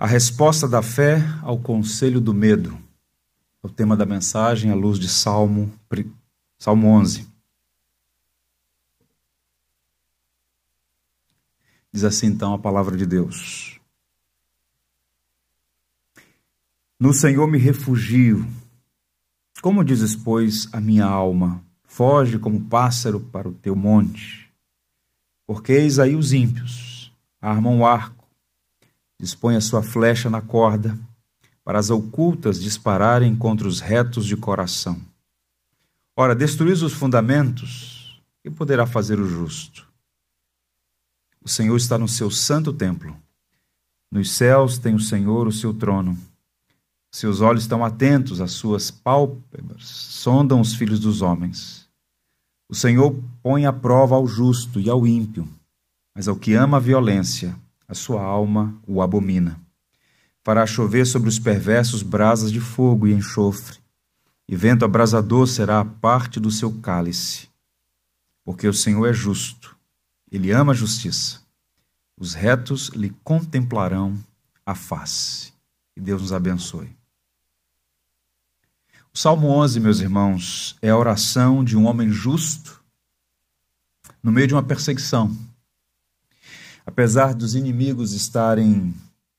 A resposta da fé ao conselho do medo. É o tema da mensagem à luz de Salmo, Salmo 11. Diz assim então a palavra de Deus. No Senhor me refugio. Como dizes, pois, a minha alma? Foge como pássaro para o teu monte. Porque eis aí os ímpios, armam o arco dispõe a sua flecha na corda, para as ocultas dispararem contra os retos de coração. Ora, destruís os fundamentos, que poderá fazer o justo? O Senhor está no seu santo templo. Nos céus tem o Senhor o seu trono. Seus olhos estão atentos, as suas pálpebras sondam os filhos dos homens. O Senhor põe à prova ao justo e ao ímpio, mas ao que ama a violência, a sua alma o abomina. Fará chover sobre os perversos brasas de fogo e enxofre, e vento abrasador será a parte do seu cálice. Porque o Senhor é justo, ele ama a justiça. Os retos lhe contemplarão a face. Que Deus nos abençoe. O Salmo 11, meus irmãos, é a oração de um homem justo no meio de uma perseguição apesar dos inimigos estarem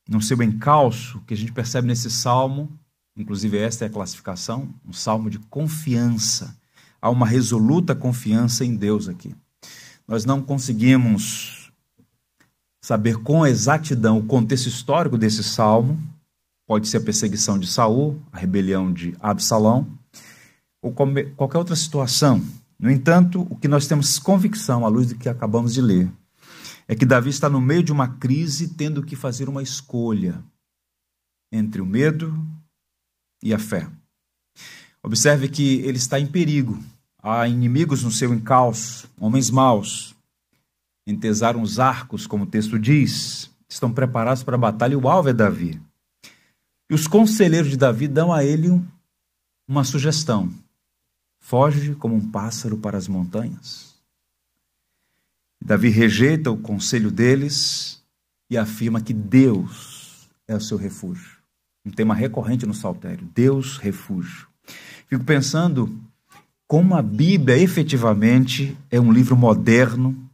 no seu encalço, que a gente percebe nesse salmo, inclusive esta é a classificação, um salmo de confiança. Há uma resoluta confiança em Deus aqui. Nós não conseguimos saber com exatidão o contexto histórico desse salmo. Pode ser a perseguição de Saul, a rebelião de Absalão, ou qualquer outra situação. No entanto, o que nós temos convicção, à luz do que acabamos de ler, é que Davi está no meio de uma crise, tendo que fazer uma escolha entre o medo e a fé. Observe que ele está em perigo. Há inimigos no seu encalço, homens maus. Entesaram os arcos, como o texto diz, estão preparados para a batalha e o alvo é Davi. E os conselheiros de Davi dão a ele uma sugestão: foge como um pássaro para as montanhas. Davi rejeita o conselho deles e afirma que Deus é o seu refúgio. Um tema recorrente no saltério: Deus, refúgio. Fico pensando como a Bíblia efetivamente é um livro moderno,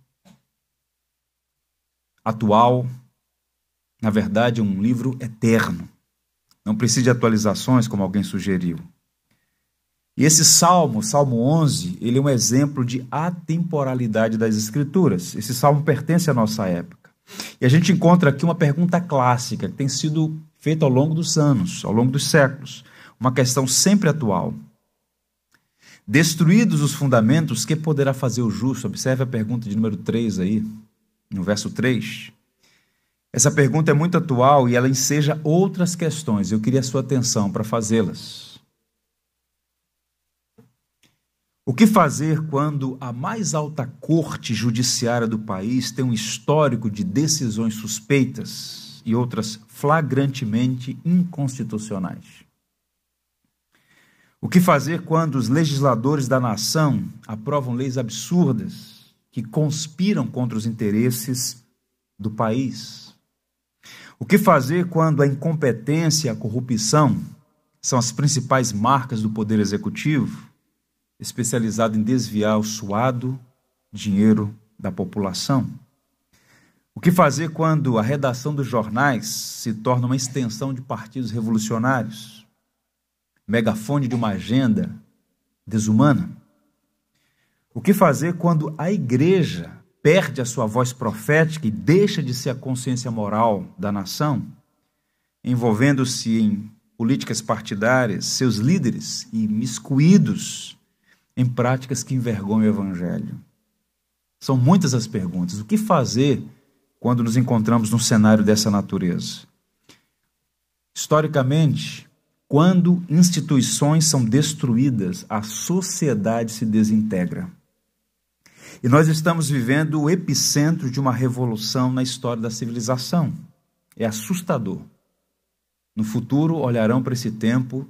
atual, na verdade, um livro eterno. Não precisa de atualizações, como alguém sugeriu. E esse salmo, Salmo 11, ele é um exemplo de atemporalidade das Escrituras. Esse salmo pertence à nossa época. E a gente encontra aqui uma pergunta clássica que tem sido feita ao longo dos anos, ao longo dos séculos. Uma questão sempre atual. Destruídos os fundamentos, que poderá fazer o justo? Observe a pergunta de número 3 aí, no verso 3. Essa pergunta é muito atual e ela enseja outras questões. Eu queria a sua atenção para fazê-las. O que fazer quando a mais alta corte judiciária do país tem um histórico de decisões suspeitas e outras flagrantemente inconstitucionais? O que fazer quando os legisladores da nação aprovam leis absurdas que conspiram contra os interesses do país? O que fazer quando a incompetência e a corrupção são as principais marcas do poder executivo? Especializado em desviar o suado dinheiro da população. O que fazer quando a redação dos jornais se torna uma extensão de partidos revolucionários? Megafone de uma agenda desumana? O que fazer quando a igreja perde a sua voz profética e deixa de ser a consciência moral da nação, envolvendo-se em políticas partidárias, seus líderes e miscuídos em práticas que envergonham o Evangelho? São muitas as perguntas. O que fazer quando nos encontramos num cenário dessa natureza? Historicamente, quando instituições são destruídas, a sociedade se desintegra. E nós estamos vivendo o epicentro de uma revolução na história da civilização. É assustador. No futuro, olharão para esse tempo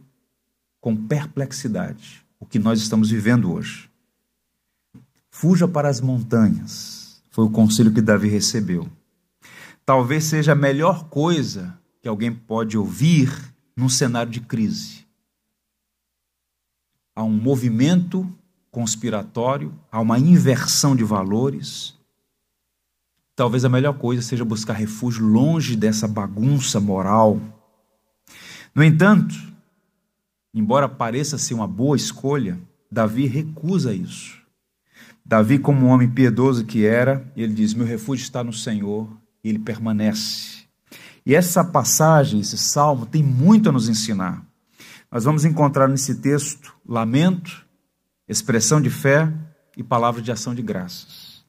com perplexidade o que nós estamos vivendo hoje. Fuja para as montanhas, foi o conselho que Davi recebeu. Talvez seja a melhor coisa que alguém pode ouvir num cenário de crise. Há um movimento conspiratório, há uma inversão de valores. Talvez a melhor coisa seja buscar refúgio longe dessa bagunça moral. No entanto, embora pareça ser uma boa escolha, Davi recusa isso. Davi, como um homem piedoso que era, ele diz: Meu refúgio está no Senhor, e ele permanece. E essa passagem, esse salmo, tem muito a nos ensinar. Nós vamos encontrar nesse texto lamento, expressão de fé e palavra de ação de graças.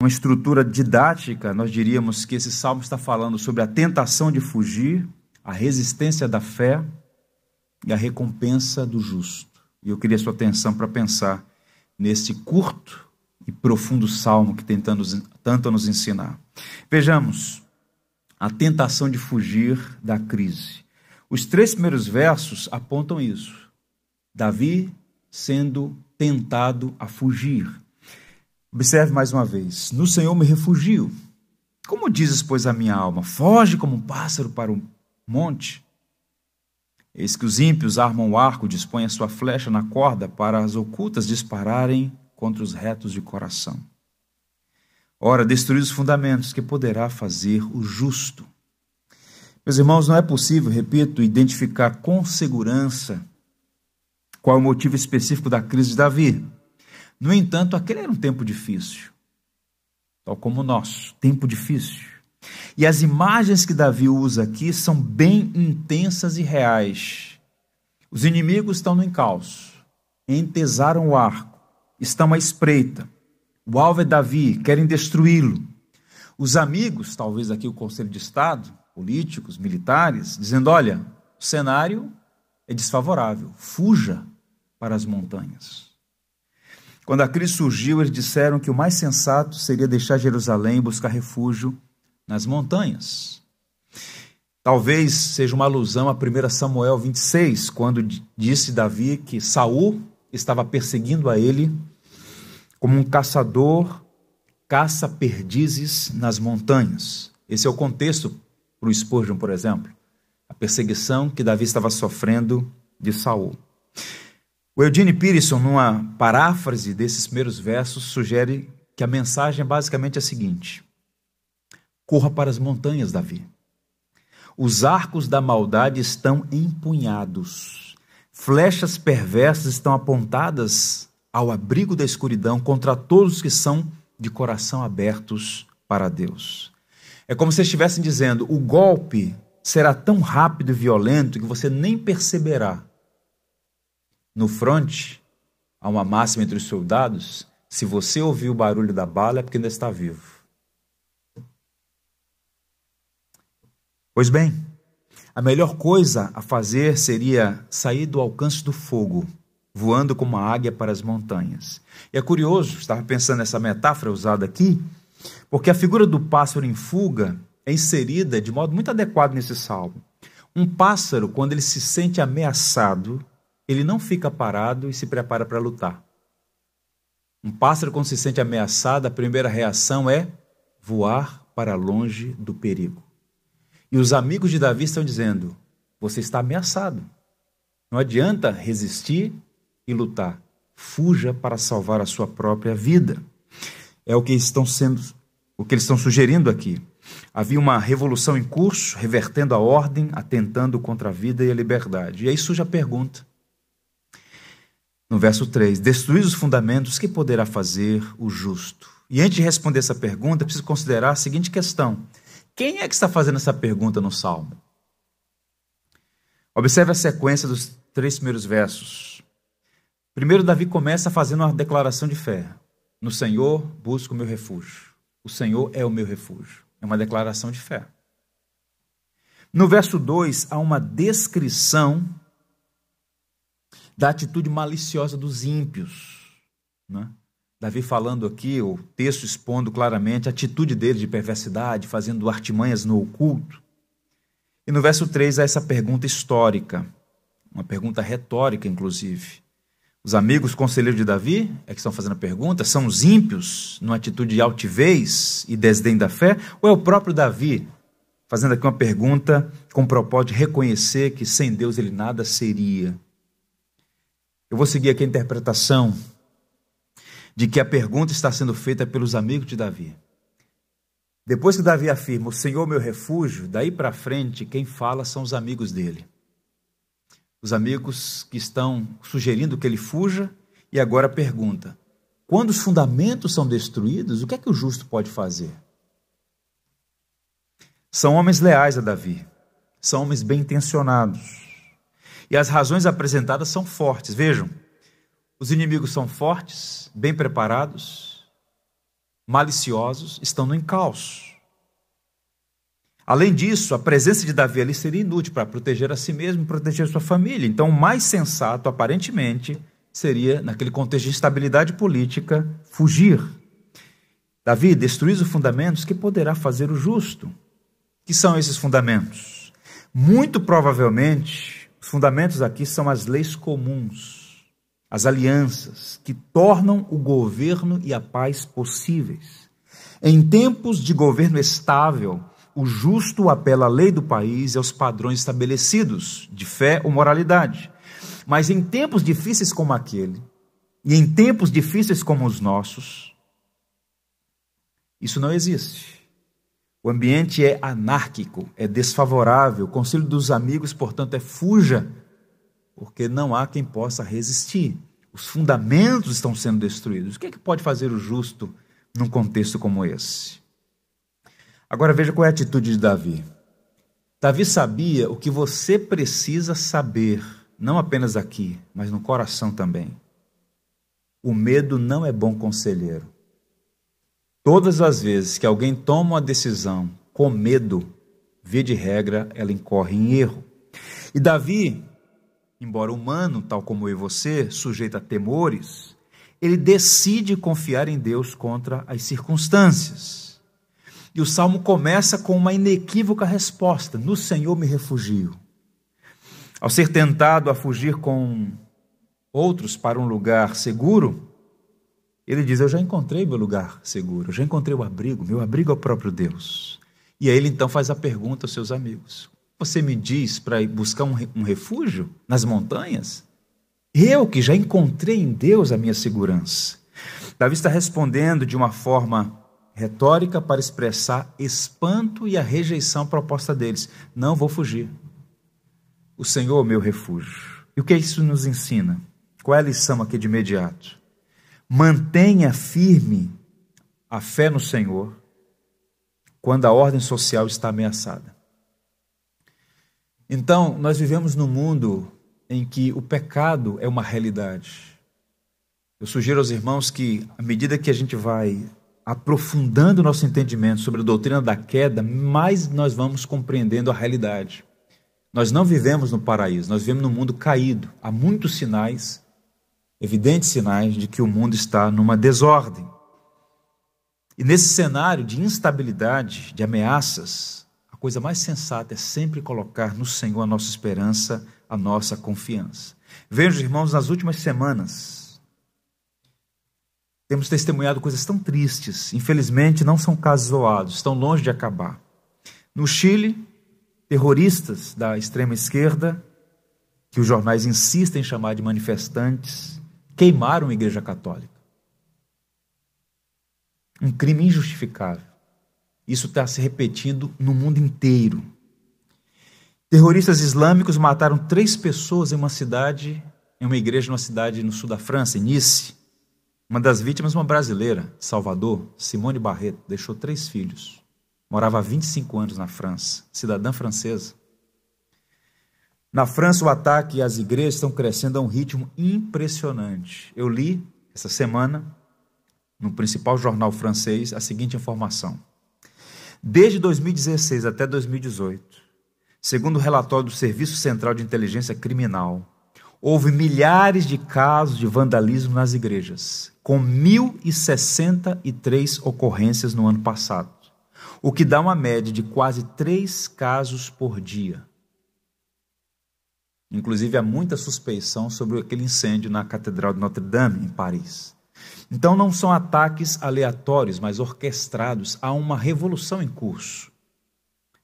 Uma estrutura didática, nós diríamos que esse salmo está falando sobre a tentação de fugir, a resistência da fé e a recompensa do justo. E eu queria sua atenção para pensar nesse curto e profundo salmo que tentando tanto nos ensinar. Vejamos a tentação de fugir da crise. Os três primeiros versos apontam isso. Davi sendo tentado a fugir. Observe mais uma vez: No Senhor me refugio. Como dizes, pois, a minha alma? Foge como um pássaro para o monte. Eis que os ímpios armam o arco, dispõem a sua flecha na corda para as ocultas dispararem contra os retos de coração. Ora, destruir os fundamentos, que poderá fazer o justo? Meus irmãos, não é possível, repito, identificar com segurança qual é o motivo específico da crise de Davi. No entanto, aquele era um tempo difícil, tal como o nosso, tempo difícil. E as imagens que Davi usa aqui são bem intensas e reais. Os inimigos estão no encalço, entesaram o arco, estão à espreita o alvo é Davi, querem destruí-lo. Os amigos, talvez aqui o Conselho de Estado, políticos, militares, dizendo: olha, o cenário é desfavorável, fuja para as montanhas. Quando a crise surgiu, eles disseram que o mais sensato seria deixar Jerusalém e buscar refúgio nas montanhas. Talvez seja uma alusão a 1 Samuel 26, quando disse Davi que Saul estava perseguindo a ele como um caçador caça perdizes nas montanhas. Esse é o contexto para o Spurgeon, por exemplo. A perseguição que Davi estava sofrendo de Saul. O Eugene Peterson, numa paráfrase desses primeiros versos, sugere que a mensagem é basicamente a seguinte: Corra para as montanhas, Davi. Os arcos da maldade estão empunhados, flechas perversas estão apontadas ao abrigo da escuridão contra todos que são de coração abertos para Deus. É como se estivessem dizendo: o golpe será tão rápido e violento que você nem perceberá. No fronte, há uma máxima entre os soldados: se você ouvir o barulho da bala, é porque ainda está vivo. Pois bem, a melhor coisa a fazer seria sair do alcance do fogo voando como uma águia para as montanhas. E é curioso, estava pensando nessa metáfora usada aqui, porque a figura do pássaro em fuga é inserida de modo muito adequado nesse salmo. Um pássaro, quando ele se sente ameaçado, ele não fica parado e se prepara para lutar. Um pássaro, quando se sente ameaçado, a primeira reação é voar para longe do perigo. E os amigos de Davi estão dizendo: você está ameaçado. Não adianta resistir e lutar. Fuja para salvar a sua própria vida. É o que estão sendo, o que eles estão sugerindo aqui. Havia uma revolução em curso, revertendo a ordem, atentando contra a vida e a liberdade. E aí surge a pergunta. No verso 3: Destruir os fundamentos, que poderá fazer o justo? E antes de responder essa pergunta, preciso considerar a seguinte questão: Quem é que está fazendo essa pergunta no Salmo? Observe a sequência dos três primeiros versos. Primeiro, Davi começa fazendo uma declaração de fé: No Senhor busco o meu refúgio. O Senhor é o meu refúgio. É uma declaração de fé. No verso 2, há uma descrição da atitude maliciosa dos ímpios. Né? Davi falando aqui, o texto expondo claramente a atitude dele de perversidade, fazendo artimanhas no oculto. E no verso 3 há essa pergunta histórica, uma pergunta retórica, inclusive. Os amigos conselheiros de Davi é que estão fazendo a pergunta: são os ímpios, numa atitude de altivez e desdém da fé? Ou é o próprio Davi fazendo aqui uma pergunta com o propósito de reconhecer que sem Deus ele nada seria. Eu vou seguir aqui a interpretação de que a pergunta está sendo feita pelos amigos de Davi. Depois que Davi afirma, o Senhor meu refúgio, daí para frente, quem fala são os amigos dele. Os amigos que estão sugerindo que ele fuja e agora pergunta: quando os fundamentos são destruídos, o que é que o justo pode fazer? São homens leais a Davi, são homens bem intencionados. E as razões apresentadas são fortes. Vejam, os inimigos são fortes, bem preparados, maliciosos, estão no encalço. Além disso, a presença de Davi ali seria inútil para proteger a si mesmo e proteger sua família. Então, o mais sensato, aparentemente, seria, naquele contexto de instabilidade política, fugir. Davi, destruir os fundamentos, que poderá fazer o justo? Que são esses fundamentos? Muito provavelmente, os fundamentos aqui são as leis comuns, as alianças, que tornam o governo e a paz possíveis. Em tempos de governo estável, o justo apela à lei do país e aos padrões estabelecidos de fé ou moralidade. Mas em tempos difíceis como aquele, e em tempos difíceis como os nossos, isso não existe. O ambiente é anárquico, é desfavorável. O conselho dos amigos, portanto, é fuja, porque não há quem possa resistir. Os fundamentos estão sendo destruídos. O que, é que pode fazer o justo num contexto como esse? Agora veja qual é a atitude de Davi. Davi sabia o que você precisa saber não apenas aqui, mas no coração também. O medo não é bom conselheiro. Todas as vezes que alguém toma uma decisão com medo, via de regra, ela incorre em erro. E Davi, embora humano, tal como eu e você, sujeito a temores, ele decide confiar em Deus contra as circunstâncias. E o salmo começa com uma inequívoca resposta: No Senhor me refugio. Ao ser tentado a fugir com outros para um lugar seguro, ele diz: Eu já encontrei meu lugar seguro, eu já encontrei o abrigo, meu abrigo é o próprio Deus. E aí ele então faz a pergunta aos seus amigos: Você me diz para ir buscar um, refúgio nas montanhas? Eu que já encontrei em Deus a minha segurança. Davi está respondendo de uma forma retórica para expressar espanto e a rejeição proposta deles. Não vou fugir o Senhor meu refúgio. E o que isso nos ensina? Qual é a lição aqui de imediato? Mantenha firme a fé no Senhor quando a ordem social está ameaçada. Então, nós vivemos num mundo em que o pecado é uma realidade. Eu sugiro aos irmãos que, à medida que a gente vai aprofundando nosso entendimento sobre a doutrina da queda, mais nós vamos compreendendo a realidade. Nós não vivemos no paraíso, nós vivemos no mundo caído. Há muitos sinais, evidentes sinais, de que o mundo está numa desordem. E nesse cenário de instabilidade, de ameaças, coisa mais sensata é sempre colocar no Senhor a nossa esperança, a nossa confiança. Vejo, irmãos, nas últimas semanas, temos testemunhado coisas tão tristes. Infelizmente, não são casos isolados, estão longe de acabar. No Chile, terroristas da extrema esquerda, que os jornais insistem em chamar de manifestantes, queimaram a Igreja Católica. Um crime injustificável. Isso está se repetindo no mundo inteiro. Terroristas islâmicos mataram três pessoas em uma cidade, em uma igreja numa cidade no sul da França, em Nice. Uma das vítimas, uma brasileira, Salvador, Simone Barreto, deixou três filhos morava há 25 anos na França, cidadã francesa. Na França, o ataque às igrejas estão crescendo a um ritmo impressionante. Eu li essa semana, no principal jornal francês, a seguinte informação. Desde 2016 até 2018, segundo o relatório do Serviço Central de Inteligência Criminal, houve milhares de casos de vandalismo nas igrejas, com 1.063 ocorrências no ano passado o que dá uma média de quase três casos por dia. Inclusive, há muita suspeição sobre aquele incêndio na Catedral de Notre-Dame, em Paris. Então, não são ataques aleatórios, mas orquestrados. Há uma revolução em curso.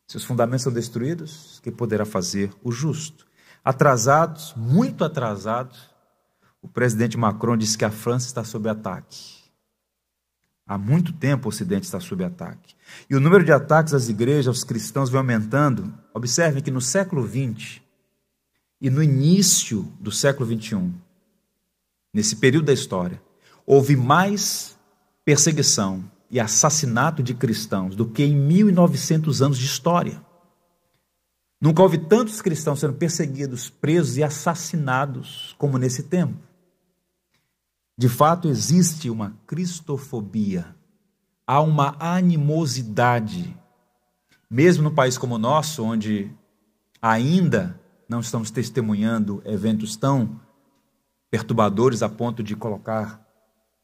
Se os fundamentos são destruídos, que poderá fazer o justo? Atrasados, muito atrasados, o presidente Macron disse que a França está sob ataque. Há muito tempo o Ocidente está sob ataque. E o número de ataques às igrejas, aos cristãos, vem aumentando. Observem que no século XX e no início do século XXI, nesse período da história, houve mais perseguição e assassinato de cristãos do que em 1900 anos de história. Nunca houve tantos cristãos sendo perseguidos, presos e assassinados como nesse tempo. De fato, existe uma cristofobia, há uma animosidade, mesmo no país como o nosso, onde ainda não estamos testemunhando eventos tão perturbadores a ponto de colocar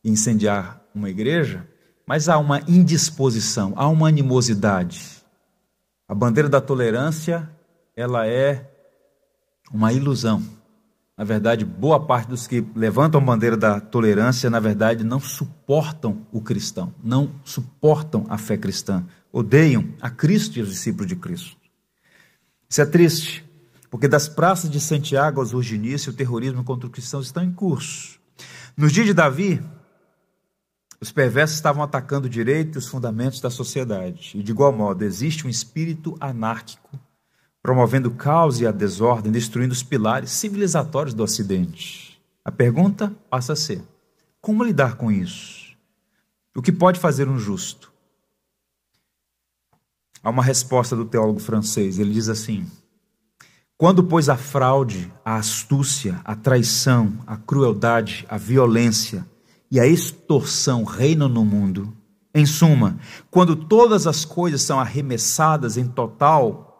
incendiar uma igreja, mas há uma indisposição, há uma animosidade. A bandeira da tolerância, ela é uma ilusão. Na verdade, boa parte dos que levantam a bandeira da tolerância, na verdade, não suportam o cristão, não suportam a fé cristã, odeiam a Cristo e os discípulos de Cristo. Isso é triste, porque das praças de Santiago aos Urginícios, o terrorismo contra os cristãos estão em curso. Nos dias de Davi, os perversos estavam atacando o direito e os fundamentos da sociedade. E de igual modo, existe um espírito anárquico promovendo o caos e a desordem, destruindo os pilares civilizatórios do Ocidente. A pergunta passa a ser: como lidar com isso? O que pode fazer um justo? Há uma resposta do teólogo francês, ele diz assim: quando, pois, a fraude, a astúcia, a traição, a crueldade, a violência e a extorsão reinam no mundo, em suma, quando todas as coisas são arremessadas em total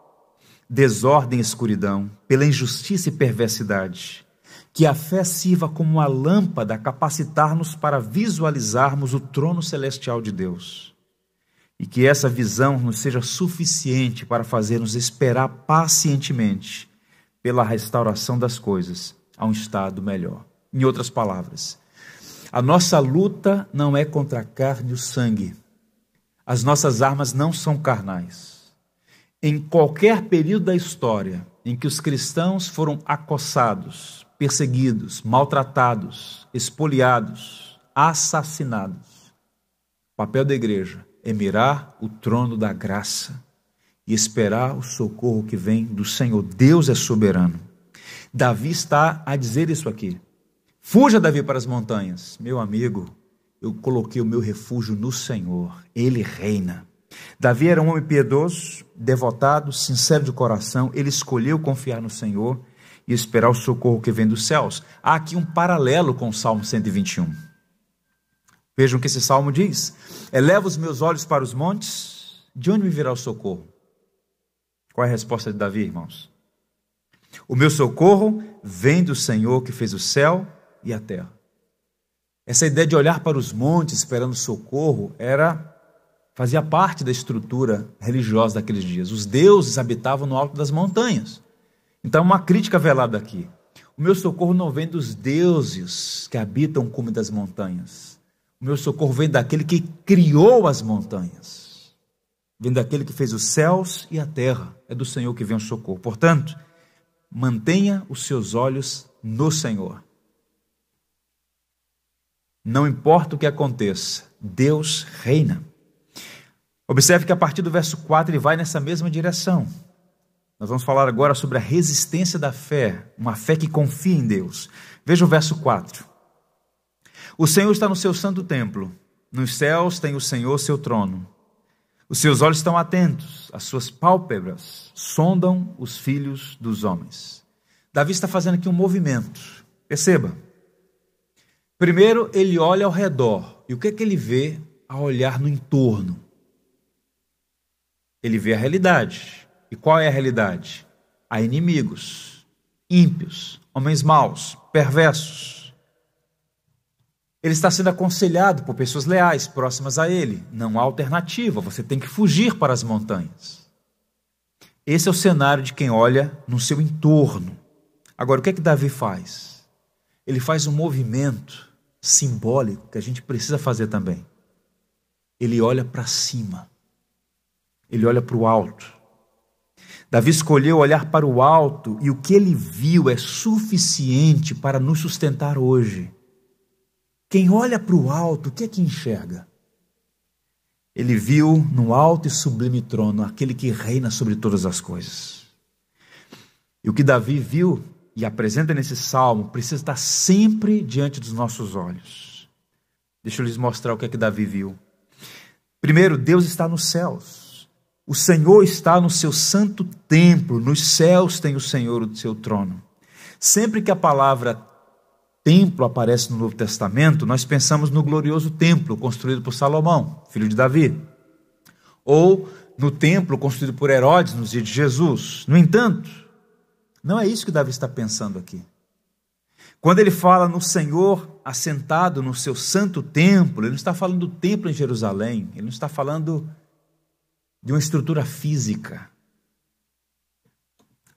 desordem e escuridão, pela injustiça e perversidade. Que a fé sirva como uma lâmpada a capacitar-nos para visualizarmos o trono celestial de Deus. E que essa visão nos seja suficiente para fazer-nos esperar pacientemente pela restauração das coisas a um estado melhor. Em outras palavras, a nossa luta não é contra a carne e o sangue. As nossas armas não são carnais em qualquer período da história em que os cristãos foram acossados, perseguidos, maltratados, espoliados, assassinados, o papel da igreja é mirar o trono da graça e esperar o socorro que vem do Senhor. Deus é soberano. Davi está a dizer isso aqui. Fuja, Davi, para as montanhas. Meu amigo, eu coloquei o meu refúgio no Senhor. Ele reina. Davi era um homem piedoso, devotado, sincero de coração. Ele escolheu confiar no Senhor e esperar o socorro que vem dos céus. Há aqui um paralelo com o Salmo 121. Vejam o que esse salmo diz: Eleva os meus olhos para os montes, de onde me virá o socorro? Qual é a resposta de Davi, irmãos? O meu socorro vem do Senhor que fez o céu e a terra. Essa ideia de olhar para os montes esperando socorro era fazia parte da estrutura religiosa daqueles dias. Os deuses habitavam no alto das montanhas. Então, uma crítica velada aqui. O meu socorro não vem dos deuses que habitam o cume das montanhas. O meu socorro vem daquele que criou as montanhas. Vem daquele que fez os céus e a terra. É do Senhor que vem o socorro. Portanto, mantenha os seus olhos no Senhor. Não importa o que aconteça, Deus reina. Observe que a partir do verso 4 ele vai nessa mesma direção. Nós vamos falar agora sobre a resistência da fé, uma fé que confia em Deus. Veja o verso 4. O Senhor está no seu santo templo, nos céus tem o Senhor seu trono. Os seus olhos estão atentos, as suas pálpebras sondam os filhos dos homens. Davi está fazendo aqui um movimento. Perceba. Primeiro, ele olha ao redor. E o que é que ele vê ao olhar no entorno? Ele vê a realidade. E qual é a realidade? Há inimigos, ímpios, homens maus, perversos. Ele está sendo aconselhado por pessoas leais, próximas a ele. Não há alternativa, você tem que fugir para as montanhas. Esse é o cenário de quem olha no seu entorno. Agora, o que é que Davi faz? Ele faz um movimento simbólico que a gente precisa fazer também. Ele olha para cima ele olha para o alto Davi escolheu olhar para o alto e o que ele viu é suficiente para nos sustentar hoje. Quem olha para o alto, o que é que enxerga? Ele viu no alto e sublime trono aquele que reina sobre todas as coisas. E o que Davi viu e apresenta nesse salmo precisa estar sempre diante dos nossos olhos. Deixa eu lhes mostrar o que é que Davi viu. Primeiro, Deus está nos céus. O Senhor está no seu santo templo, nos céus tem o Senhor o seu trono. Sempre que a palavra templo aparece no Novo Testamento, nós pensamos no glorioso templo construído por Salomão, filho de Davi, ou no templo construído por Herodes nos dias de Jesus. No entanto, não é isso que Davi está pensando aqui. Quando ele fala no Senhor assentado no seu santo templo, ele não está falando do templo em Jerusalém, ele não está falando de uma estrutura física.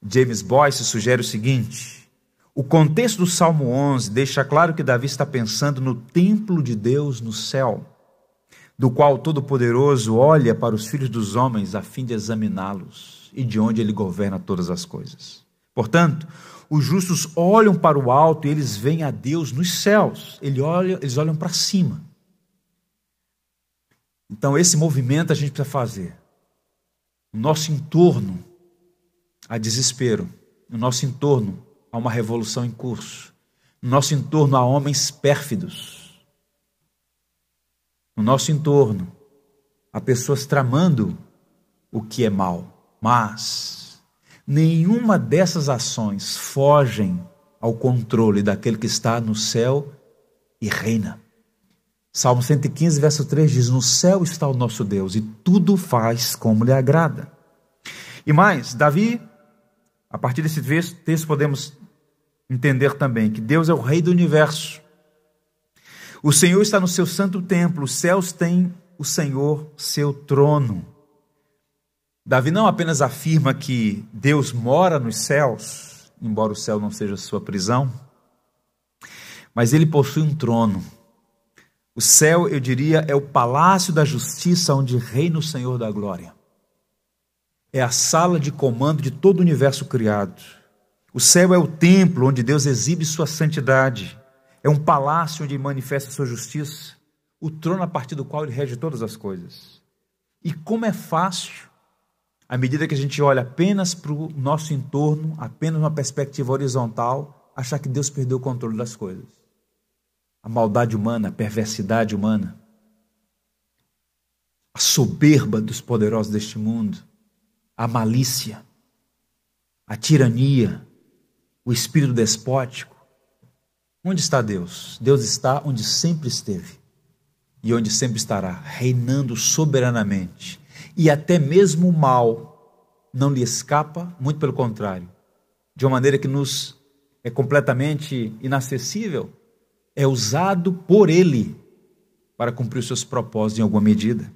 James Boyce sugere o seguinte: o contexto do Salmo 11 deixa claro que Davi está pensando no templo de Deus no céu, do qual o Todo-Poderoso olha para os filhos dos homens a fim de examiná-los e de onde ele governa todas as coisas. Portanto, os justos olham para o alto e eles veem a Deus nos céus, eles olham, eles olham para cima. Então, esse movimento a gente precisa fazer. No nosso entorno há desespero, no nosso entorno há uma revolução em curso. No nosso entorno há homens pérfidos. No nosso entorno há pessoas tramando o que é mal. Mas nenhuma dessas ações fogem ao controle daquele que está no céu e reina. Salmo 115, verso 3 diz: No céu está o nosso Deus e tudo faz como lhe agrada. E mais, Davi, a partir desse texto, podemos entender também que Deus é o Rei do universo. O Senhor está no seu santo templo, os céus têm o Senhor seu trono. Davi não apenas afirma que Deus mora nos céus, embora o céu não seja sua prisão, mas ele possui um trono. O céu, eu diria, é o palácio da justiça onde reina o Senhor da glória. É a sala de comando de todo o universo criado. O céu é o templo onde Deus exibe sua santidade. É um palácio onde manifesta sua justiça. O trono a partir do qual ele rege todas as coisas. E como é fácil, à medida que a gente olha apenas para o nosso entorno, apenas uma perspectiva horizontal, achar que Deus perdeu o controle das coisas. A maldade humana, a perversidade humana, a soberba dos poderosos deste mundo, a malícia, a tirania, o espírito despótico. Onde está Deus? Deus está onde sempre esteve e onde sempre estará, reinando soberanamente. E até mesmo o mal não lhe escapa, muito pelo contrário, de uma maneira que nos é completamente inacessível, é usado por Ele para cumprir os seus propósitos em alguma medida.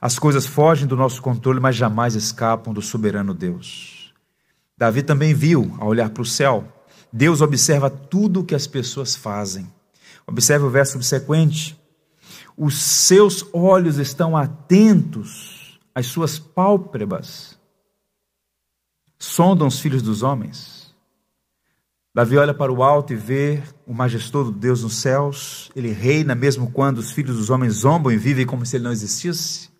As coisas fogem do nosso controle, mas jamais escapam do soberano Deus. Davi também viu, ao olhar para o céu, Deus observa tudo o que as pessoas fazem. Observe o verso subsequente. Os seus olhos estão atentos às suas pálpebras. Sondam os filhos dos homens. Davi olha para o alto e vê o majestoso Deus nos céus. Ele reina mesmo quando os filhos dos homens zombam e vivem como se ele não existisse.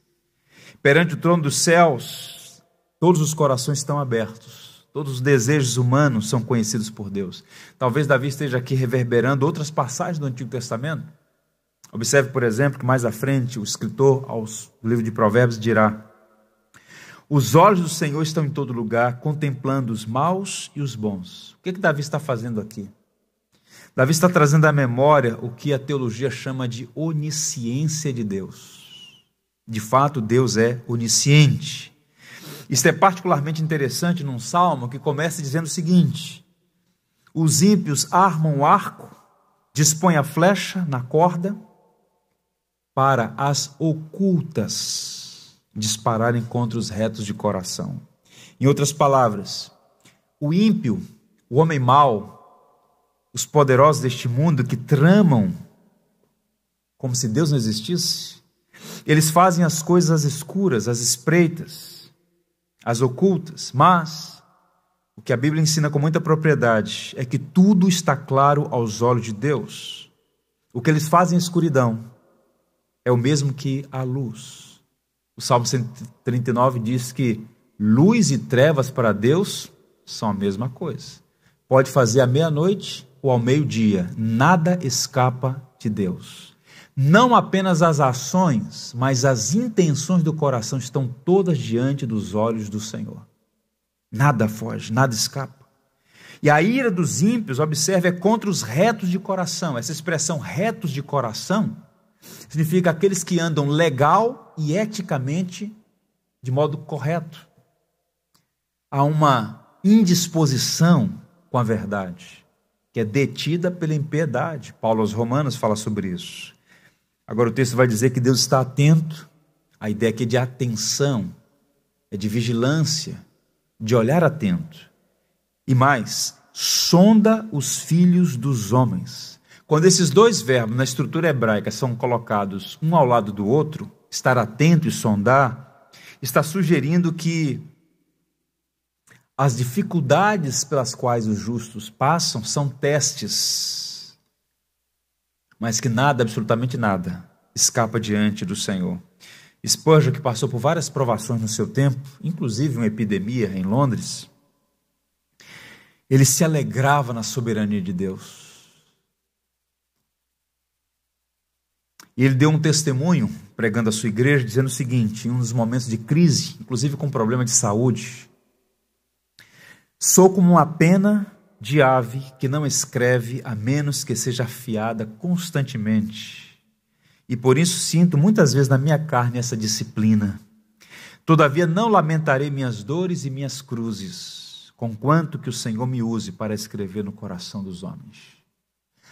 Perante o trono dos céus, todos os corações estão abertos Todos os desejos humanos são conhecidos por Deus. Talvez Davi esteja aqui reverberando outras passagens do Antigo Testamento. Observe, por exemplo, que mais à frente o escritor aos, do livro de Provérbios dirá: Os olhos do Senhor estão em todo lugar, contemplando os maus e os bons. O que, que Davi está fazendo aqui? Davi está trazendo à memória o que a teologia chama de onisciência de Deus. De fato, Deus é onisciente. Isso é particularmente interessante num salmo que começa dizendo o seguinte: Os ímpios armam o arco, dispõem a flecha na corda para as ocultas dispararem contra os retos de coração. Em outras palavras, o ímpio, o homem mau, os poderosos deste mundo que tramam como se Deus não existisse, eles fazem as coisas escuras, as espreitas, as ocultas, mas o que a Bíblia ensina com muita propriedade é que tudo está claro aos olhos de Deus. O que eles fazem em escuridão é o mesmo que a luz. O Salmo 139 diz que luz e trevas para Deus são a mesma coisa. Pode fazer à meia-noite ou ao meio-dia, nada escapa de Deus. Não apenas as ações, mas as intenções do coração estão todas diante dos olhos do Senhor. Nada foge, nada escapa. E a ira dos ímpios, observe, é contra os retos de coração. Essa expressão retos de coração significa aqueles que andam legal e eticamente de modo correto. Há uma indisposição com a verdade, que é detida pela impiedade. Paulo aos Romanos fala sobre isso. Agora o texto vai dizer que Deus está atento. A ideia aqui é de atenção, é de vigilância, de olhar atento. E mais, sonda os filhos dos homens. Quando esses dois verbos na estrutura hebraica são colocados um ao lado do outro, estar atento e sondar, está sugerindo que as dificuldades pelas quais os justos passam são testes, mas que nada, absolutamente nada, escapa diante do Senhor. Spurgeon, que passou por várias provações no seu tempo, inclusive uma epidemia em Londres, ele se alegrava na soberania de Deus. E ele deu um testemunho, pregando a sua igreja, dizendo o seguinte: em um dos momentos de crise, inclusive com problema de saúde, Sou como uma pena de ave que não escreve a menos que seja afiada constantemente. E por isso sinto muitas vezes na minha carne essa disciplina. Todavia não lamentarei minhas dores e minhas cruzes, conquanto que o Senhor me use para escrever no coração dos homens.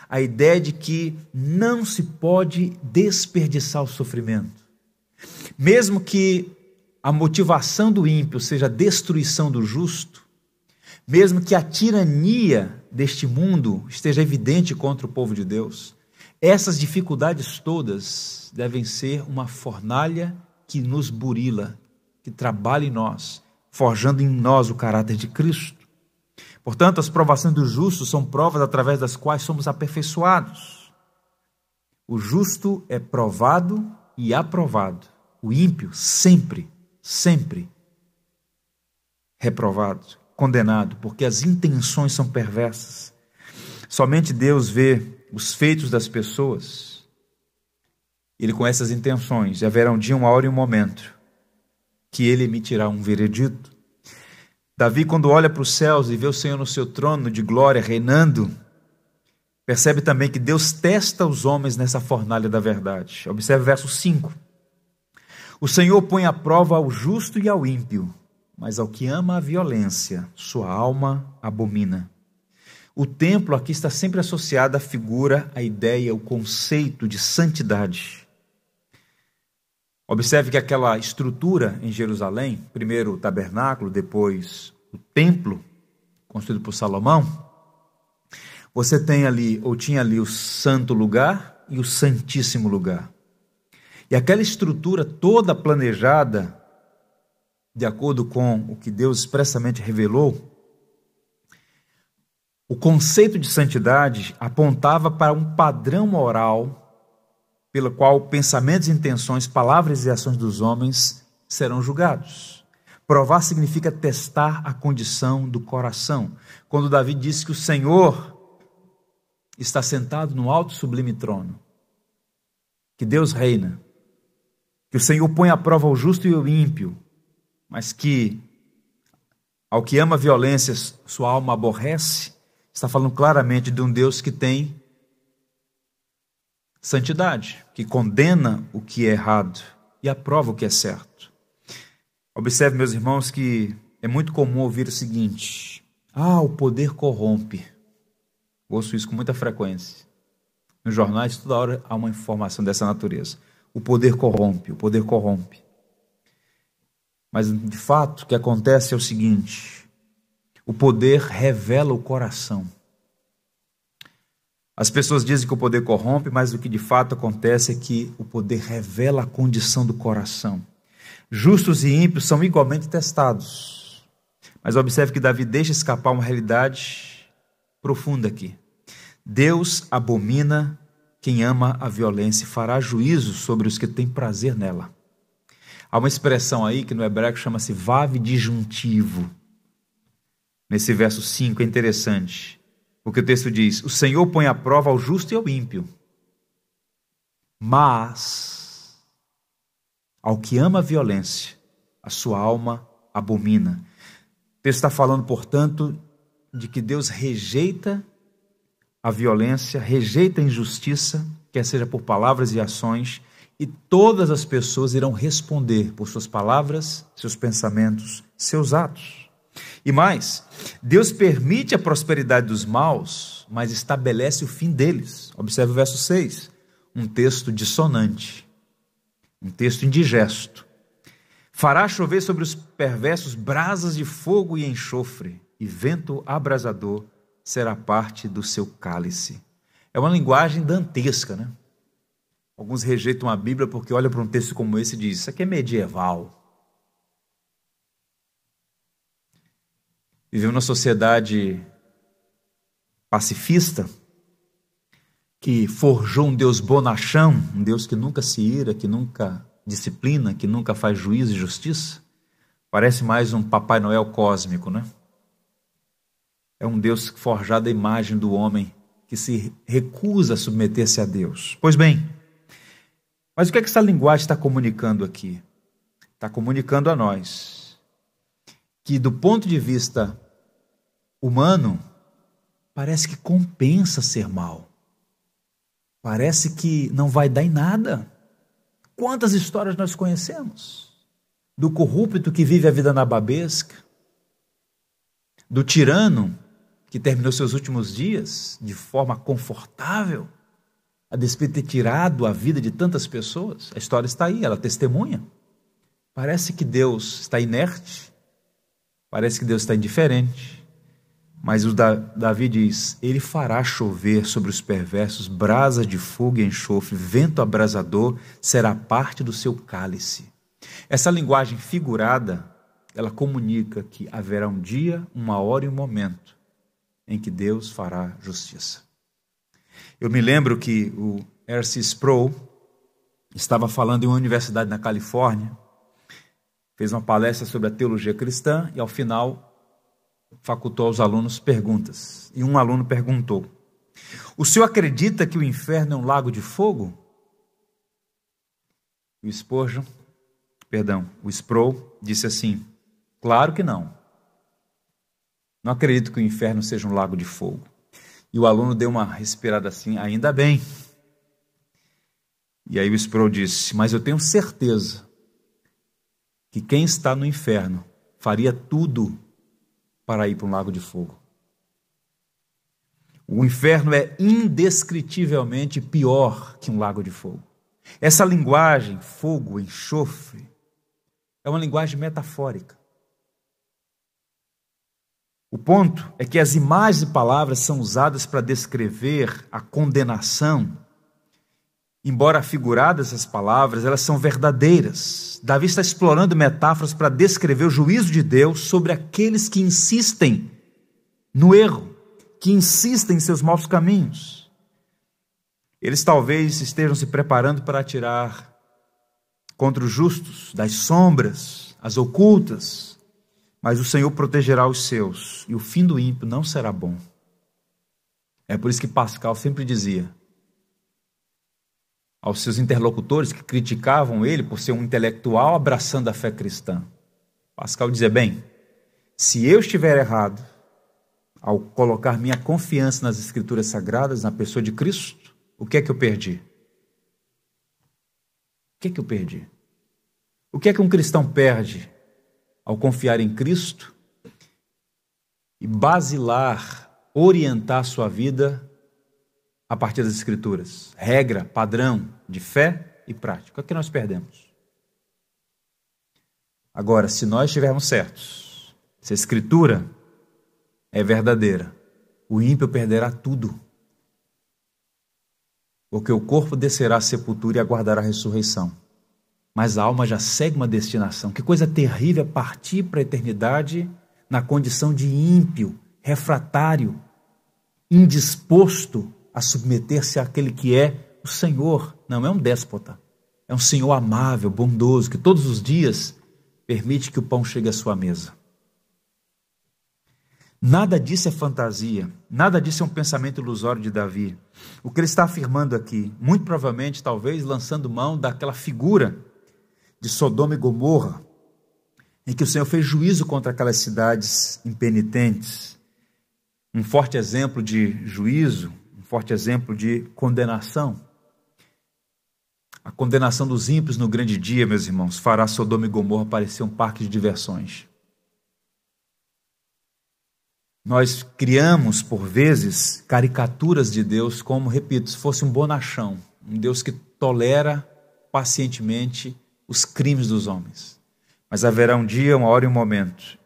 A ideia de que não se pode desperdiçar o sofrimento. Mesmo que a motivação do ímpio seja a destruição do justo, mesmo que a tirania deste mundo esteja evidente contra o povo de Deus, essas dificuldades todas devem ser uma fornalha que nos burila, que trabalha em nós, forjando em nós o caráter de Cristo. Portanto, as provações do justo são provas através das quais somos aperfeiçoados. O justo é provado e aprovado. O ímpio sempre, sempre reprovado condenado, porque as intenções são perversas. Somente Deus vê os feitos das pessoas. Ele conhece as intenções, e haverá um dia, uma hora e um momento que ele emitirá um veredito. Davi, quando olha para os céus e vê o Senhor no seu trono de glória reinando, percebe também que Deus testa os homens nessa fornalha da verdade. Observe o verso 5. O Senhor põe à prova ao justo e ao ímpio, mas ao que ama a violência, sua alma abomina. O templo aqui está sempre associado à figura, à ideia, o conceito de santidade. Observe que aquela estrutura em Jerusalém, primeiro o tabernáculo, depois o templo, construído por Salomão, você tem ali, ou tinha ali, o santo lugar e o santíssimo lugar. E aquela estrutura toda planejada de acordo com o que Deus expressamente revelou, o conceito de santidade apontava para um padrão moral pelo qual pensamentos, intenções, palavras e ações dos homens serão julgados. Provar significa testar a condição do coração. Quando Davi disse que o Senhor está sentado no alto sublime trono, que Deus reina, que o Senhor põe à prova o justo e o ímpio, mas que ao que ama violência, sua alma aborrece, está falando claramente de um Deus que tem santidade, que condena o que é errado e aprova o que é certo. Observe, meus irmãos, que é muito comum ouvir o seguinte: ah, o poder corrompe. Ouço isso com muita frequência. Nos jornais, toda hora há uma informação dessa natureza. O poder corrompe, o poder corrompe. Mas, de fato, o que acontece é o seguinte: o poder revela o coração. As pessoas dizem que o poder corrompe, mas o que de fato acontece é que o poder revela a condição do coração. Justos e ímpios são igualmente testados. Mas observe que Davi deixa escapar uma realidade profunda aqui. Deus abomina quem ama a violência e fará juízo sobre os que têm prazer nela. Há uma expressão aí que no hebraico chama-se vave disjuntivo. Nesse verso 5 é interessante, porque o texto diz: O Senhor põe à prova ao justo e ao ímpio, mas ao que ama a violência, a sua alma abomina. O texto está falando, portanto, de que Deus rejeita a violência, rejeita a injustiça, quer seja por palavras e ações, e todas as pessoas irão responder por suas palavras, seus pensamentos, seus atos. E mais, Deus permite a prosperidade dos maus, mas estabelece o fim deles. Observe o verso 6, um texto dissonante, um texto indigesto. Fará chover sobre os perversos brasas de fogo e enxofre, e vento abrasador será parte do seu cálice. É uma linguagem dantesca, né? Alguns rejeitam a Bíblia porque olham para um texto como esse e dizem: Isso aqui é medieval. Vivemos numa sociedade pacifista que forjou um Deus bonachão, um Deus que nunca se ira, que nunca disciplina, que nunca faz juízo e justiça. Parece mais um Papai Noel cósmico, né? é um Deus forjado à imagem do homem que se recusa a submeter-se a Deus. Pois bem, mas o que é que essa linguagem está comunicando aqui? Está comunicando a nós que, do ponto de vista humano, parece que compensa ser mal. Parece que não vai dar em nada. Quantas histórias nós conhecemos? Do corrupto que vive a vida na babesca, do tirano que terminou seus últimos dias de forma confortável, a despeito de ter tirado a vida de tantas pessoas. A história está aí, ela testemunha. Parece que Deus está inerte, parece que Deus está indiferente, mas o Davi diz: Ele fará chover sobre os perversos brasas de fogo e enxofre, vento abrasador será parte do seu cálice. Essa linguagem figurada, ela comunica que haverá um dia, uma hora e um momento em que Deus fará justiça. Eu me lembro que o R.C. Sproul estava falando em uma universidade na Califórnia, fez uma palestra sobre a teologia cristã e, ao final, facultou aos alunos perguntas. E um aluno perguntou: O senhor acredita que o inferno é um lago de fogo? O Spurgeon, perdão, o Sproul disse assim: Claro que não. Não acredito que o inferno seja um lago de fogo. E o aluno deu uma respirada assim, ainda bem. E aí o Sproul disse: Mas eu tenho certeza que quem está no inferno faria tudo para ir para um lago de fogo. O inferno é indescritivelmente pior que um lago de fogo. Essa linguagem, fogo, enxofre, é uma linguagem metafórica. O ponto é que as imagens e palavras são usadas para descrever a condenação. Embora figuradas as palavras, elas são verdadeiras. Davi está explorando metáforas para descrever o juízo de Deus sobre aqueles que insistem no erro, que insistem em seus maus caminhos. Eles talvez estejam se preparando para atirar contra os justos das sombras, as ocultas, mas o Senhor protegerá os seus, e o fim do ímpio não será bom. É por isso que Pascal sempre dizia aos seus interlocutores que criticavam ele por ser um intelectual abraçando a fé cristã. Pascal dizia: bem, se eu estiver errado ao colocar minha confiança nas Escrituras Sagradas, na pessoa de Cristo, o que é que eu perdi? O que é que eu perdi? O que é que um cristão perde ao confiar em Cristo e basilar, orientar sua vida a partir das Escrituras. Regra, padrão de fé e prática. O que nós perdemos? Agora, se nós estivermos certos, se a Escritura é verdadeira, o ímpio perderá tudo. Porque o corpo descerá à sepultura e aguardará a ressurreição. mas a alma já segue uma destinação. Que coisa terrível é partir para a eternidade na condição de ímpio, refratário, indisposto a submeter-se àquele que é o Senhor. Não é um déspota, é um Senhor amável, bondoso, que todos os dias permite que o pão chegue à sua mesa. Nada disso é fantasia, nada disso é um pensamento ilusório de Davi. O que ele está afirmando aqui, muito provavelmente, talvez, lançando mão daquela figura de Sodoma e Gomorra, em que o Senhor fez juízo contra aquelas cidades impenitentes. Um forte exemplo de juízo, forte exemplo de condenação. A condenação dos ímpios no grande dia, meus irmãos, fará Sodoma e Gomorra parecer um parque de diversões. Nós criamos, por vezes, caricaturas de Deus como, repito, se fosse um bonachão, um Deus que tolera pacientemente os crimes dos homens. Mas haverá um dia, uma hora e um momento,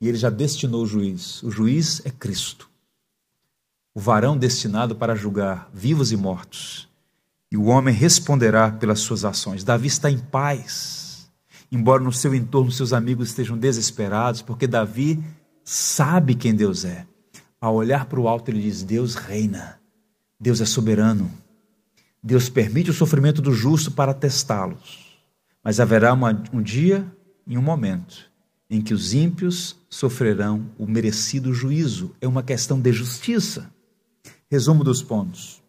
e ele já destinou o juiz. O juiz é Cristo, o varão destinado para julgar vivos e mortos. E o homem responderá pelas suas ações. Davi está em paz, embora no seu entorno seus amigos estejam desesperados, porque Davi sabe quem Deus é. Ao olhar para o alto, ele diz: Deus reina, Deus é soberano. Deus permite o sofrimento do justo para testá-los. Mas haverá uma, um dia e um momento em que os ímpios sofrerão o merecido juízo. É uma questão de justiça. Resumo dos pontos.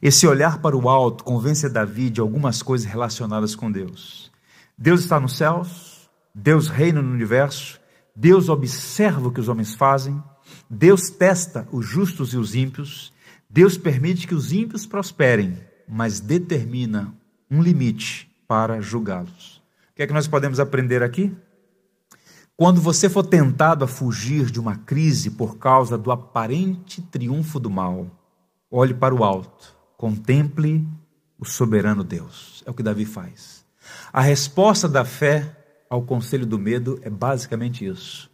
Esse olhar para o alto convence Davi de algumas coisas relacionadas com Deus. Deus está nos céus, Deus reina no universo, Deus observa o que os homens fazem, Deus testa os justos e os ímpios, Deus permite que os ímpios prosperem, mas determina um limite para julgá-los. O que é que nós podemos aprender aqui? Quando você for tentado a fugir de uma crise por causa do aparente triunfo do mal, olhe para o alto, contemple o soberano Deus. É o que Davi faz. A resposta da fé ao conselho do medo é basicamente isso: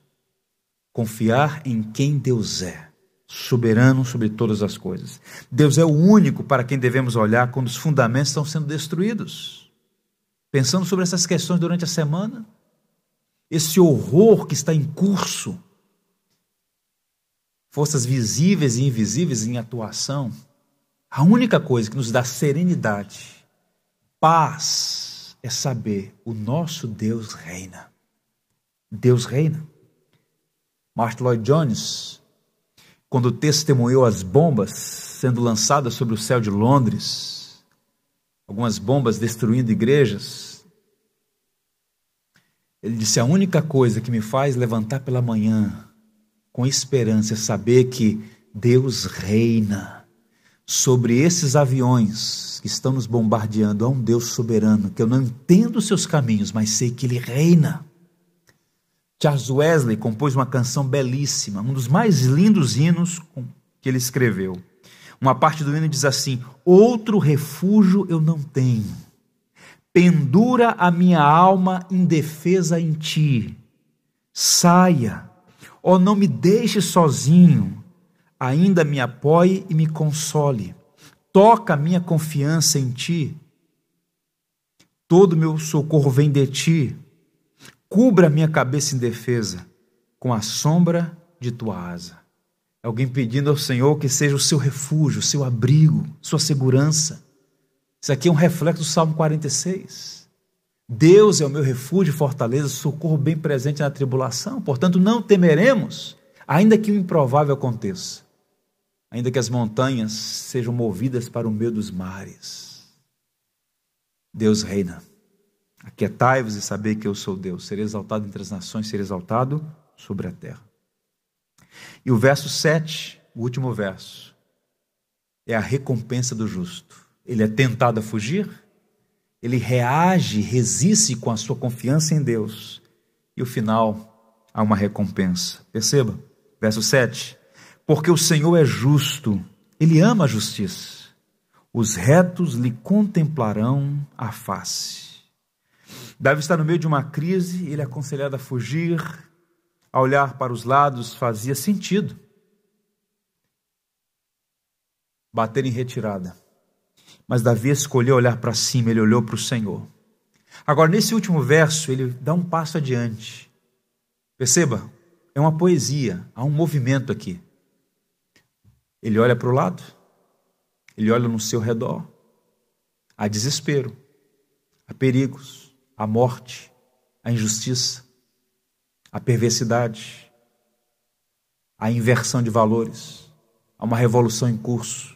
confiar em quem Deus é, soberano sobre todas as coisas. Deus é o único para quem devemos olhar quando os fundamentos estão sendo destruídos. Pensando sobre essas questões durante a semana, esse horror que está em curso, forças visíveis e invisíveis em atuação, a única coisa que nos dá serenidade, paz, é saber o nosso Deus reina. Deus reina. Martin Lloyd Jones, quando testemunhou as bombas sendo lançadas sobre o céu de Londres, algumas bombas destruindo igrejas, ele disse: A única coisa que me faz levantar pela manhã com esperança é saber que Deus reina sobre esses aviões que estão nos bombardeando há um Deus soberano, que eu não entendo os seus caminhos, mas sei que ele reina. Charles Wesley compôs uma canção belíssima, um dos mais lindos hinos que ele escreveu. Uma parte do hino diz assim: Outro refúgio eu não tenho, pendura a minha alma indefesa em ti. Saia, ó, não me deixe sozinho, ainda me apoie e me console. Toca a minha confiança em ti. Todo meu socorro vem de ti. Cubra a minha cabeça indefesa com a sombra de tua asa. Alguém pedindo ao Senhor que seja o seu refúgio, o seu abrigo, sua segurança. Isso aqui é um reflexo do Salmo 46. Deus é o meu refúgio fortaleza, socorro bem presente na tribulação. Portanto, não temeremos, ainda que o improvável aconteça ainda que as montanhas sejam movidas para o meio dos mares. Deus reina. Aquietai-vos e saber que eu sou Deus. Serei exaltado entre as nações, serei exaltado sobre a terra. E o verso 7, o último verso, é a recompensa do justo. Ele é tentado a fugir, ele reage, resiste com a sua confiança em Deus. E o final, há uma recompensa. Perceba, verso 7 porque o Senhor é justo, ele ama a justiça. Os retos lhe contemplarão a face. Davi está no meio de uma crise, ele é aconselhado a fugir, a olhar para os lados fazia sentido. Bater em retirada. Mas Davi escolheu olhar para cima, ele olhou para o Senhor. Agora, nesse último verso, ele dá um passo adiante. Perceba, é uma poesia, há um movimento aqui. Ele olha para o lado, ele olha no seu redor, há desespero, há perigos, há morte, há injustiça, há perversidade, há inversão de valores, há uma revolução em curso.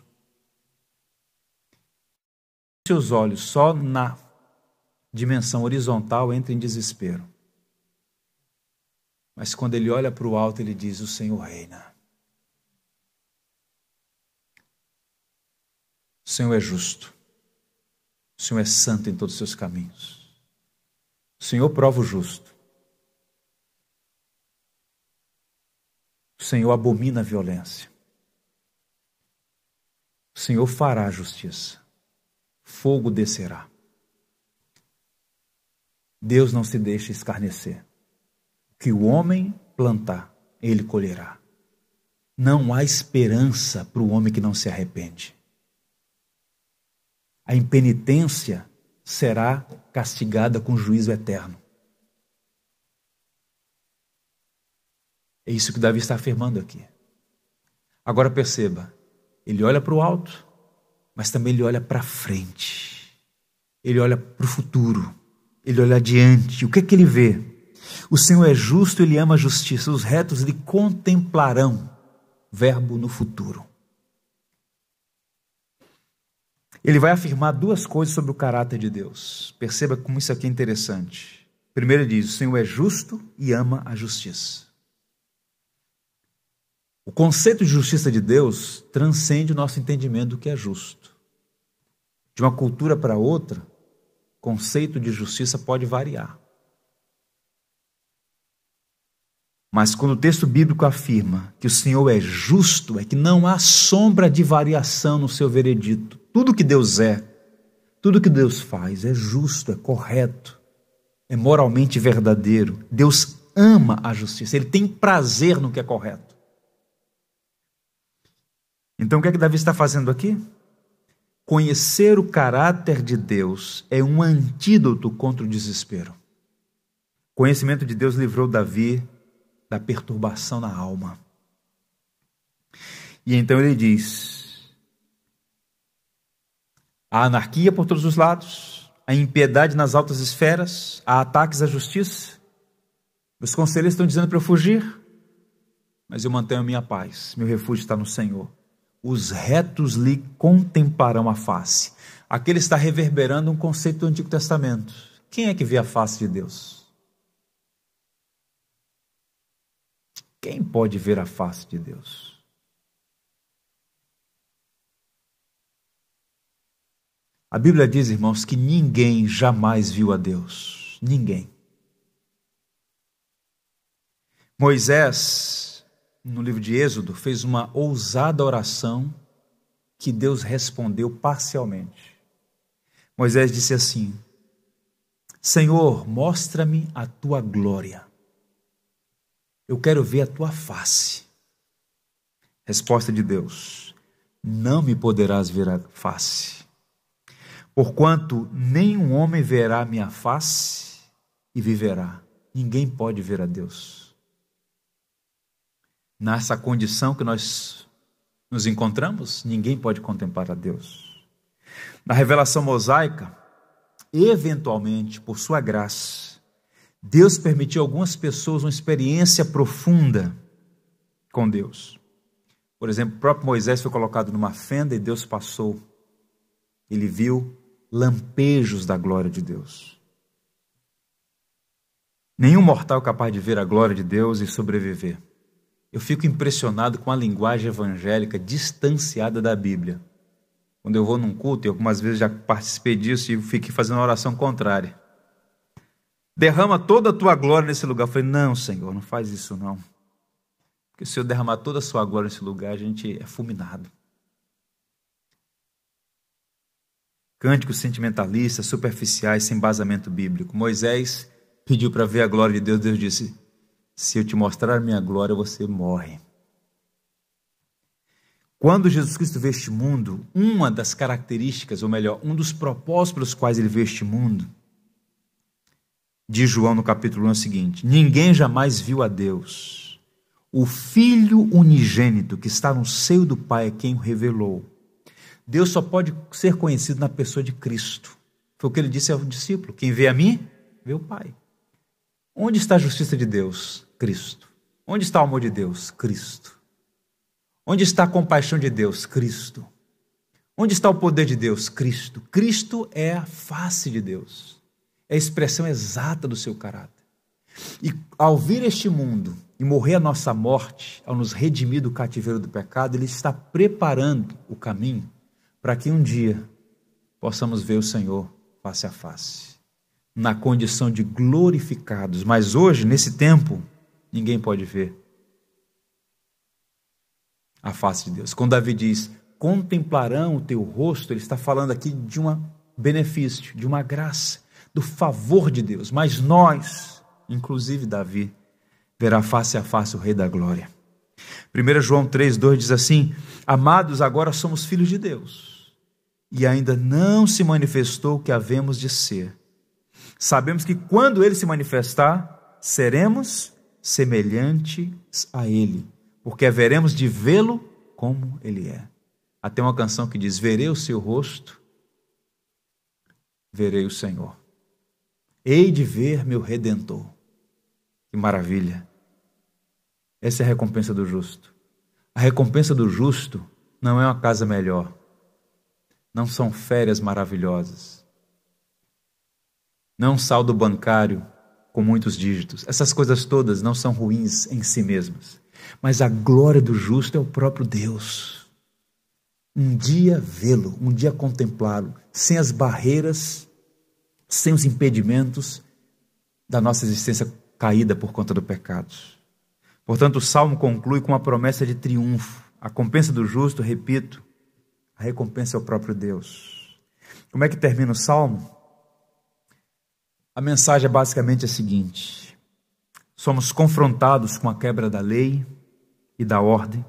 Seus olhos só na dimensão horizontal entra em desespero. Mas quando ele olha para o alto, ele diz: O Senhor reina. O Senhor é justo. O Senhor é santo em todos os seus caminhos. O Senhor prova o justo. O Senhor abomina a violência. O Senhor fará a justiça. Fogo descerá. Deus não se deixa escarnecer. O que o homem plantar, ele colherá. Não há esperança para o homem que não se arrepende. A impenitência será castigada com juízo eterno. É isso que Davi está afirmando aqui. Agora perceba, ele olha para o alto, mas também ele olha para frente. Ele olha para o futuro ele olha adiante. O que é que ele vê? O Senhor é justo, ele ama a justiça. Os retos lhe contemplarão. Verbo no futuro. Ele vai afirmar duas coisas sobre o caráter de Deus. Perceba como isso aqui é interessante. Primeiro, ele diz: O Senhor é justo e ama a justiça. O conceito de justiça de Deus transcende o nosso entendimento do que é justo. De uma cultura para outra, conceito de justiça pode variar. Mas quando o texto bíblico afirma que o Senhor é justo, é que não há sombra de variação no seu veredito. Tudo que Deus é, tudo que Deus faz é justo, é correto, é moralmente verdadeiro. Deus ama a justiça, ele tem prazer no que é correto. Então o que é que Davi está fazendo aqui? Conhecer o caráter de Deus é um antídoto contra o desespero. O conhecimento de Deus livrou Davi da perturbação na alma. E então ele diz: a anarquia por todos os lados, a impiedade nas altas esferas, há ataques à justiça. Os conselheiros estão dizendo para eu fugir, mas eu mantenho a minha paz, meu refúgio está no Senhor os retos lhe contemplarão a face. Aqui ele está reverberando um conceito do Antigo Testamento. Quem é que vê a face de Deus? Quem pode ver a face de Deus? A Bíblia diz, irmãos, que ninguém jamais viu a Deus. Ninguém. Moisés no livro de Êxodo, fez uma ousada oração que Deus respondeu parcialmente. Moisés disse assim: Senhor, mostra-me a tua glória. Eu quero ver a tua face. Resposta de Deus: Não me poderás ver a face, porquanto nenhum homem verá minha face e viverá. Ninguém pode ver a Deus nessa condição que nós nos encontramos, ninguém pode contemplar a Deus. Na revelação mosaica, eventualmente, por sua graça, Deus permitiu a algumas pessoas uma experiência profunda com Deus. Por exemplo, o próprio Moisés foi colocado numa fenda e Deus passou. Ele viu lampejos da glória de Deus. Nenhum mortal capaz de ver a glória de Deus e sobreviver. Eu fico impressionado com a linguagem evangélica distanciada da Bíblia. Quando eu vou num culto, e algumas vezes já participei disso e fiquei fazendo uma oração contrária. Derrama toda a tua glória nesse lugar. Eu falei, não, Senhor, não faz isso não. Porque se eu derramar toda a sua glória nesse lugar, a gente é fulminado. Cânticos sentimentalistas, superficiais, sem embasamento bíblico. Moisés pediu para ver a glória de Deus, Deus disse: se eu te mostrar minha glória, você morre. Quando Jesus Cristo veio este mundo, uma das características, ou melhor, um dos propósitos pelos quais ele veio este mundo, Diz João no capítulo 1 o seguinte: Ninguém jamais viu a Deus. O Filho unigênito que está no seio do Pai é quem o revelou. Deus só pode ser conhecido na pessoa de Cristo. Foi o que ele disse ao discípulo: Quem vê a mim, vê o Pai. Onde está a justiça de Deus? Cristo. Onde está o amor de Deus? Cristo. Onde está a compaixão de Deus? Cristo. Onde está o poder de Deus? Cristo. Cristo é a face de Deus é a expressão exata do seu caráter. E ao vir este mundo e morrer a nossa morte, ao nos redimir do cativeiro do pecado, Ele está preparando o caminho para que um dia possamos ver o Senhor face a face, na condição de glorificados. Mas hoje, nesse tempo, ninguém pode ver a face de Deus. Quando Davi diz: contemplarão o teu rosto, ele está falando aqui de um benefício, de uma graça do favor de Deus, mas nós, inclusive Davi, verá face a face o Rei da Glória. 1 João 3,2 diz assim: Amados, agora somos filhos de Deus, e ainda não se manifestou o que havemos de ser. Sabemos que quando ele se manifestar, seremos semelhantes a ele, porque haveremos de vê-lo como ele é. Até uma canção que diz: Verei o seu rosto, verei o Senhor. Hei de ver meu redentor. Que maravilha! Essa é a recompensa do justo. A recompensa do justo não é uma casa melhor. Não são férias maravilhosas. Não é saldo bancário com muitos dígitos. Essas coisas todas não são ruins em si mesmas. Mas a glória do justo é o próprio Deus. Um dia vê-lo, um dia contemplá-lo, sem as barreiras sem os impedimentos da nossa existência caída por conta do pecado. Portanto, o salmo conclui com uma promessa de triunfo. A recompensa do justo, repito, a recompensa é o próprio Deus. Como é que termina o salmo? A mensagem é basicamente a seguinte: somos confrontados com a quebra da lei e da ordem,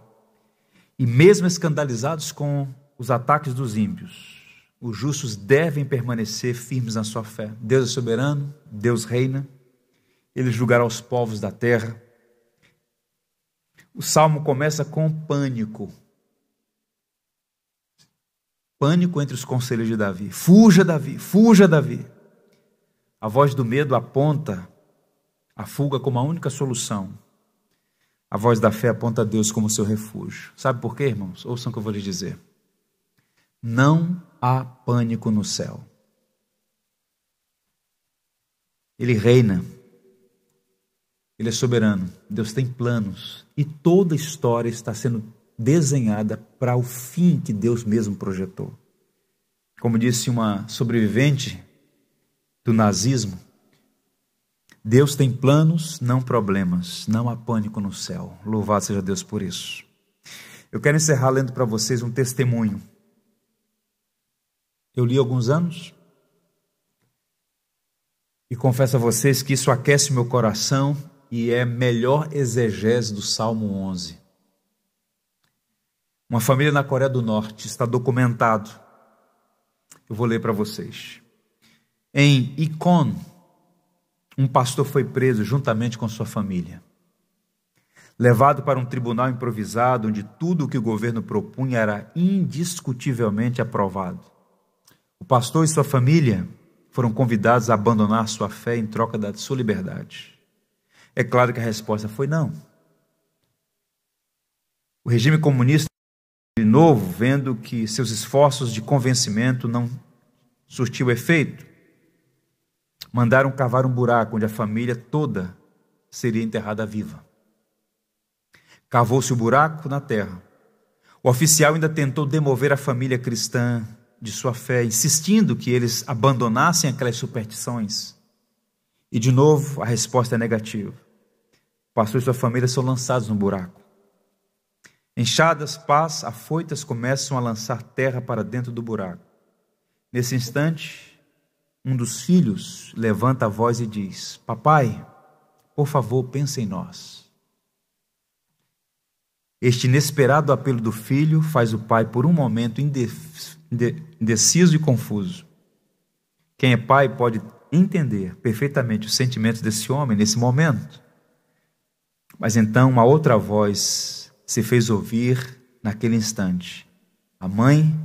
e mesmo escandalizados com os ataques dos ímpios, os justos devem permanecer firmes na sua fé. Deus é soberano, Deus reina, ele julgará os povos da terra. O salmo começa com pânico. Pânico entre os conselhos de Davi. Fuja, Davi, fuja, Davi. A voz do medo aponta a fuga como a única solução. A voz da fé aponta a Deus como seu refúgio. Sabe por quê, irmãos? Ouçam o que eu vou lhes dizer. Não há pânico no céu. Ele reina. Ele é soberano. Deus tem planos. E toda a história está sendo desenhada para o fim que Deus mesmo projetou. Como disse uma sobrevivente do nazismo, Deus tem planos, não problemas. Não há pânico no céu. Louvado seja Deus por isso. Eu quero encerrar lendo para vocês um testemunho eu li alguns anos. E confesso a vocês que isso aquece meu coração e é melhor exegese do Salmo 11. Uma família na Coreia do Norte está documentado. Eu vou ler para vocês. Em Icon, um pastor foi preso juntamente com sua família. Levado para um tribunal improvisado, onde tudo o que o governo propunha era indiscutivelmente aprovado. O pastor e sua família foram convidados a abandonar sua fé em troca da sua liberdade. É claro que a resposta foi não. O regime comunista, de novo, vendo que seus esforços de convencimento não surtiu efeito, mandaram cavar um buraco onde a família toda seria enterrada viva. Cavou-se o buraco na terra. O oficial ainda tentou demover a família cristã de sua fé, insistindo que eles abandonassem aquelas superstições. E de novo, a resposta é negativa. O pastor e sua família são lançados no buraco. Enxadas, pás, afoitas começam a lançar terra para dentro do buraco. Nesse instante, um dos filhos levanta a voz e diz: Papai, por favor, pense em nós. Este inesperado apelo do filho faz o pai, por um momento, indeciso e confuso. Quem é pai pode entender perfeitamente os sentimentos desse homem nesse momento. Mas então uma outra voz se fez ouvir naquele instante. A mãe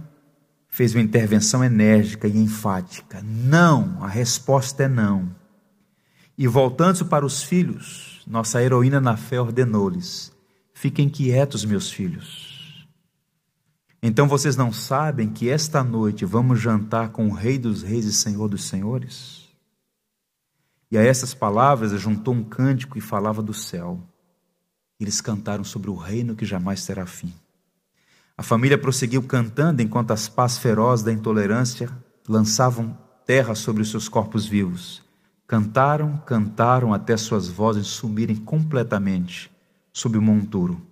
fez uma intervenção enérgica e enfática. Não, a resposta é não. E voltando-se para os filhos, nossa heroína na fé ordenou-lhes: Fiquem quietos, meus filhos. Então vocês não sabem que esta noite vamos jantar com o Rei dos Reis e Senhor dos Senhores? E a essas palavras juntou um cântico e falava do céu. Eles cantaram sobre o reino que jamais terá fim. A família prosseguiu cantando enquanto as pás ferozes da intolerância lançavam terra sobre os seus corpos vivos. Cantaram, cantaram até suas vozes sumirem completamente sob o monturo.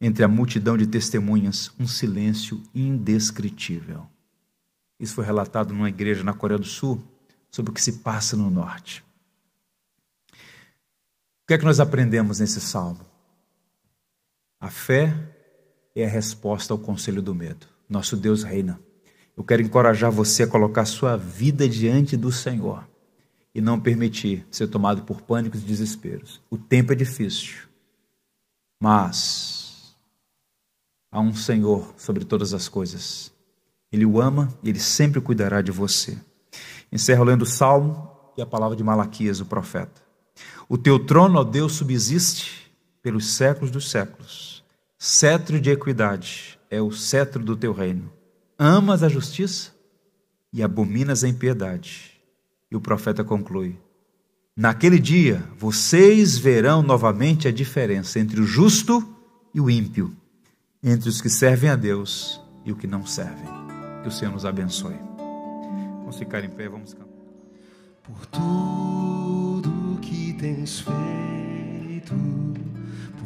Entre a multidão de testemunhas, um silêncio indescritível. Isso foi relatado numa igreja na Coreia do Sul sobre o que se passa no norte. O que é que nós aprendemos nesse salmo? A fé é a resposta ao conselho do medo. Nosso Deus reina. Eu quero encorajar você a colocar sua vida diante do Senhor e não permitir ser tomado por pânicos e desesperos. O tempo é difícil, mas há um Senhor sobre todas as coisas. Ele o ama e ele sempre cuidará de você. Encerro lendo o Salmo e a palavra de Malaquias, o profeta. O teu trono, ó Deus, subsiste pelos séculos dos séculos. Cetro de equidade é o cetro do teu reino. Amas a justiça e abominas a impiedade. E o profeta conclui: Naquele dia vocês verão novamente a diferença entre o justo e o ímpio, entre os que servem a Deus e os que não servem. Que o Senhor nos abençoe. Vamos ficar em pé, vamos cantar. Por tudo que tens feito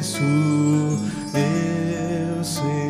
agradeço, meu Senhor.